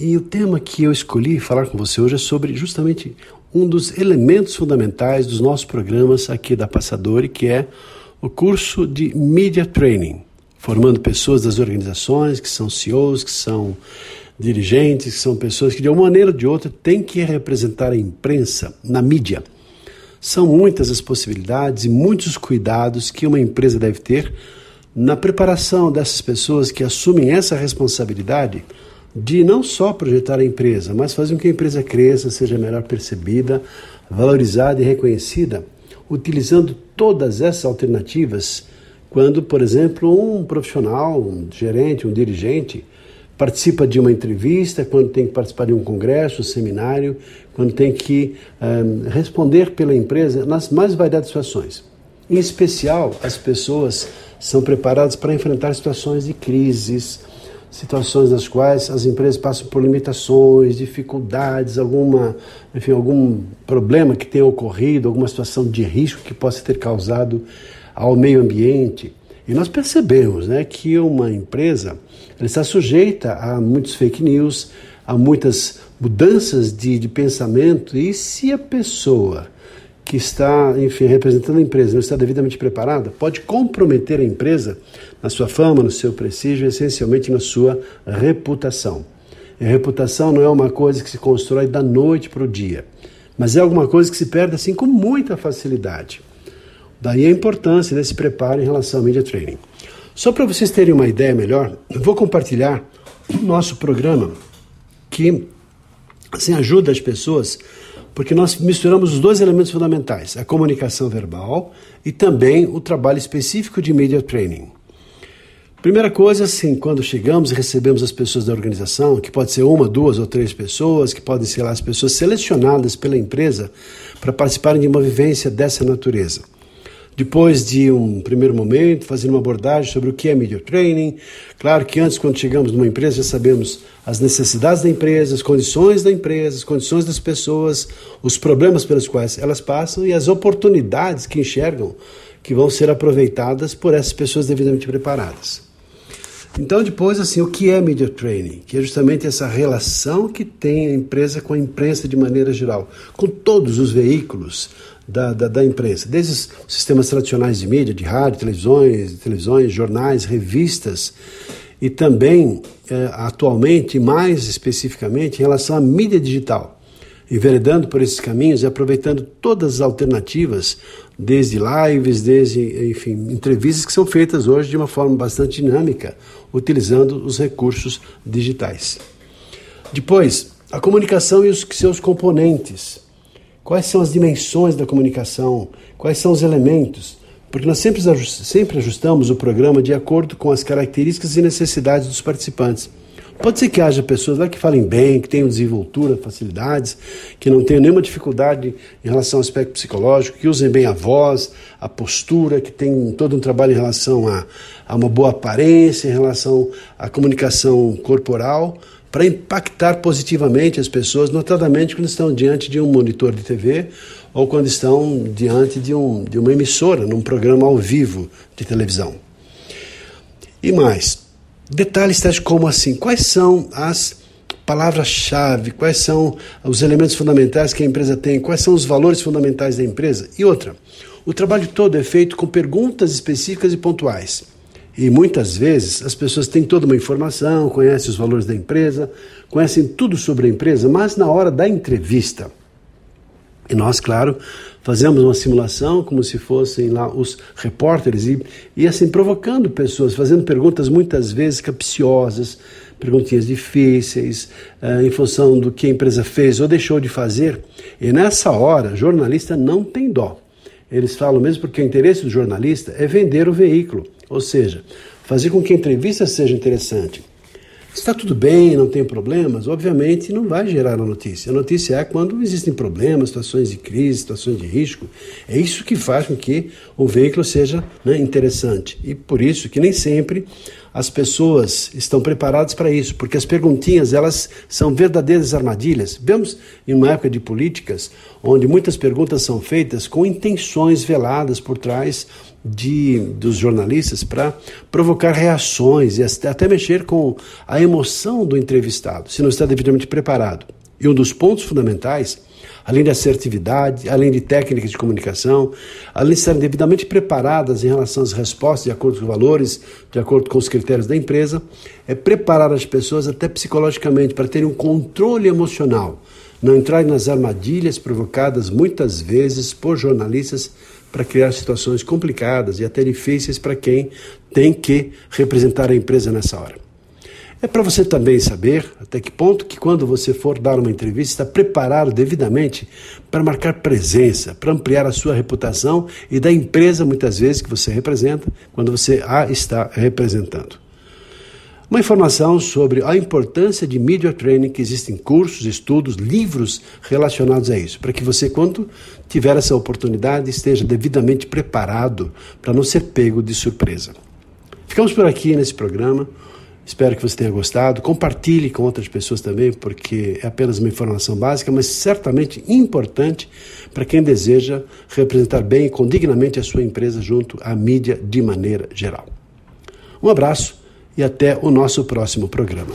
e o tema que eu escolhi falar com você hoje é sobre justamente um dos elementos fundamentais dos nossos programas aqui da Passadori, que é o curso de Media Training, formando pessoas das organizações que são CEOs, que são dirigentes, que são pessoas que de uma maneira ou de outra têm que representar a imprensa na mídia. São muitas as possibilidades e muitos os cuidados que uma empresa deve ter na preparação dessas pessoas que assumem essa responsabilidade de não só projetar a empresa, mas fazer com que a empresa cresça, seja melhor percebida, valorizada e reconhecida, utilizando todas essas alternativas quando, por exemplo, um profissional, um gerente, um dirigente participa de uma entrevista, quando tem que participar de um congresso, um seminário, quando tem que um, eh, responder pela empresa nas mais variadas situações. Em especial, as pessoas são preparadas para enfrentar situações de crises, situações nas quais as empresas passam por limitações, dificuldades, alguma, enfim, algum problema que tenha ocorrido, alguma situação de risco que possa ter causado ao meio ambiente. E nós percebemos né, que uma empresa está sujeita a muitos fake news, a muitas mudanças de, de pensamento, e se a pessoa que está, enfim, representando a empresa não está devidamente preparada, pode comprometer a empresa na sua fama, no seu prestígio, essencialmente na sua reputação. E a reputação não é uma coisa que se constrói da noite para o dia, mas é alguma coisa que se perde assim com muita facilidade. Daí a importância desse preparo em relação ao media training. Só para vocês terem uma ideia melhor, eu vou compartilhar o nosso programa que assim ajuda as pessoas porque nós misturamos os dois elementos fundamentais, a comunicação verbal e também o trabalho específico de media training. Primeira coisa, assim, quando chegamos e recebemos as pessoas da organização, que pode ser uma, duas ou três pessoas, que podem ser lá as pessoas selecionadas pela empresa para participarem de uma vivência dessa natureza. Depois de um primeiro momento, fazer uma abordagem sobre o que é media training. Claro que antes, quando chegamos numa empresa, já sabemos as necessidades da empresa, as condições da empresa, as condições das pessoas, os problemas pelos quais elas passam e as oportunidades que enxergam que vão ser aproveitadas por essas pessoas devidamente preparadas. Então, depois, assim, o que é media training? Que é justamente essa relação que tem a empresa com a imprensa de maneira geral, com todos os veículos da, da, da, imprensa, desde os sistemas tradicionais de mídia, de rádio, televisões, televisões, jornais, revistas, e também, é, atualmente, mais especificamente, em relação à mídia digital, enveredando por esses caminhos e aproveitando todas as alternativas, desde lives, desde, enfim, entrevistas que são feitas hoje de uma forma bastante dinâmica, utilizando os recursos digitais. Depois, a comunicação e os seus componentes Quais são as dimensões da comunicação? Quais são os elementos? Porque nós sempre, sempre ajustamos o programa de acordo com as características e necessidades dos participantes. Pode ser que haja pessoas lá que falem bem, que tenham desenvoltura, facilidades, que não tenham nenhuma dificuldade em relação ao aspecto psicológico, que usem bem a voz, a postura, que tenham todo um trabalho em relação a, a uma boa aparência, em relação à comunicação corporal para impactar positivamente as pessoas, notadamente quando estão diante de um monitor de TV ou quando estão diante de, um, de uma emissora, num programa ao vivo de televisão. E mais, detalhes tais como assim, quais são as palavras-chave, quais são os elementos fundamentais que a empresa tem, quais são os valores fundamentais da empresa. E outra, o trabalho todo é feito com perguntas específicas e pontuais. E muitas vezes as pessoas têm toda uma informação, conhecem os valores da empresa, conhecem tudo sobre a empresa, mas na hora da entrevista, e nós, claro, fazemos uma simulação como se fossem lá os repórteres e, e assim provocando pessoas, fazendo perguntas muitas vezes capciosas, perguntinhas difíceis, uh, em função do que a empresa fez ou deixou de fazer. E nessa hora, jornalista não tem dó. Eles falam mesmo porque o interesse do jornalista é vender o veículo, ou seja, fazer com que a entrevista seja interessante. Está tudo bem, não tem problemas, obviamente não vai gerar a notícia. A notícia é quando existem problemas, situações de crise, situações de risco. É isso que faz com que o veículo seja né, interessante. E por isso que nem sempre as pessoas estão preparadas para isso, porque as perguntinhas elas são verdadeiras armadilhas. Vemos em uma época de políticas onde muitas perguntas são feitas com intenções veladas por trás de, dos jornalistas para provocar reações e até mexer com a emoção do entrevistado, se não está devidamente preparado. E um dos pontos fundamentais além de assertividade, além de técnicas de comunicação, além de estarem devidamente preparadas em relação às respostas, de acordo com os valores, de acordo com os critérios da empresa, é preparar as pessoas até psicologicamente para terem um controle emocional, não entrarem nas armadilhas provocadas muitas vezes por jornalistas para criar situações complicadas e até difíceis para quem tem que representar a empresa nessa hora. É para você também saber até que ponto que quando você for dar uma entrevista preparado devidamente para marcar presença, para ampliar a sua reputação e da empresa muitas vezes que você representa, quando você a está representando. Uma informação sobre a importância de media training, que existem cursos, estudos, livros relacionados a isso, para que você, quando tiver essa oportunidade, esteja devidamente preparado para não ser pego de surpresa. Ficamos por aqui nesse programa. Espero que você tenha gostado. Compartilhe com outras pessoas também, porque é apenas uma informação básica, mas certamente importante para quem deseja representar bem e condignamente a sua empresa junto à mídia de maneira geral. Um abraço e até o nosso próximo programa.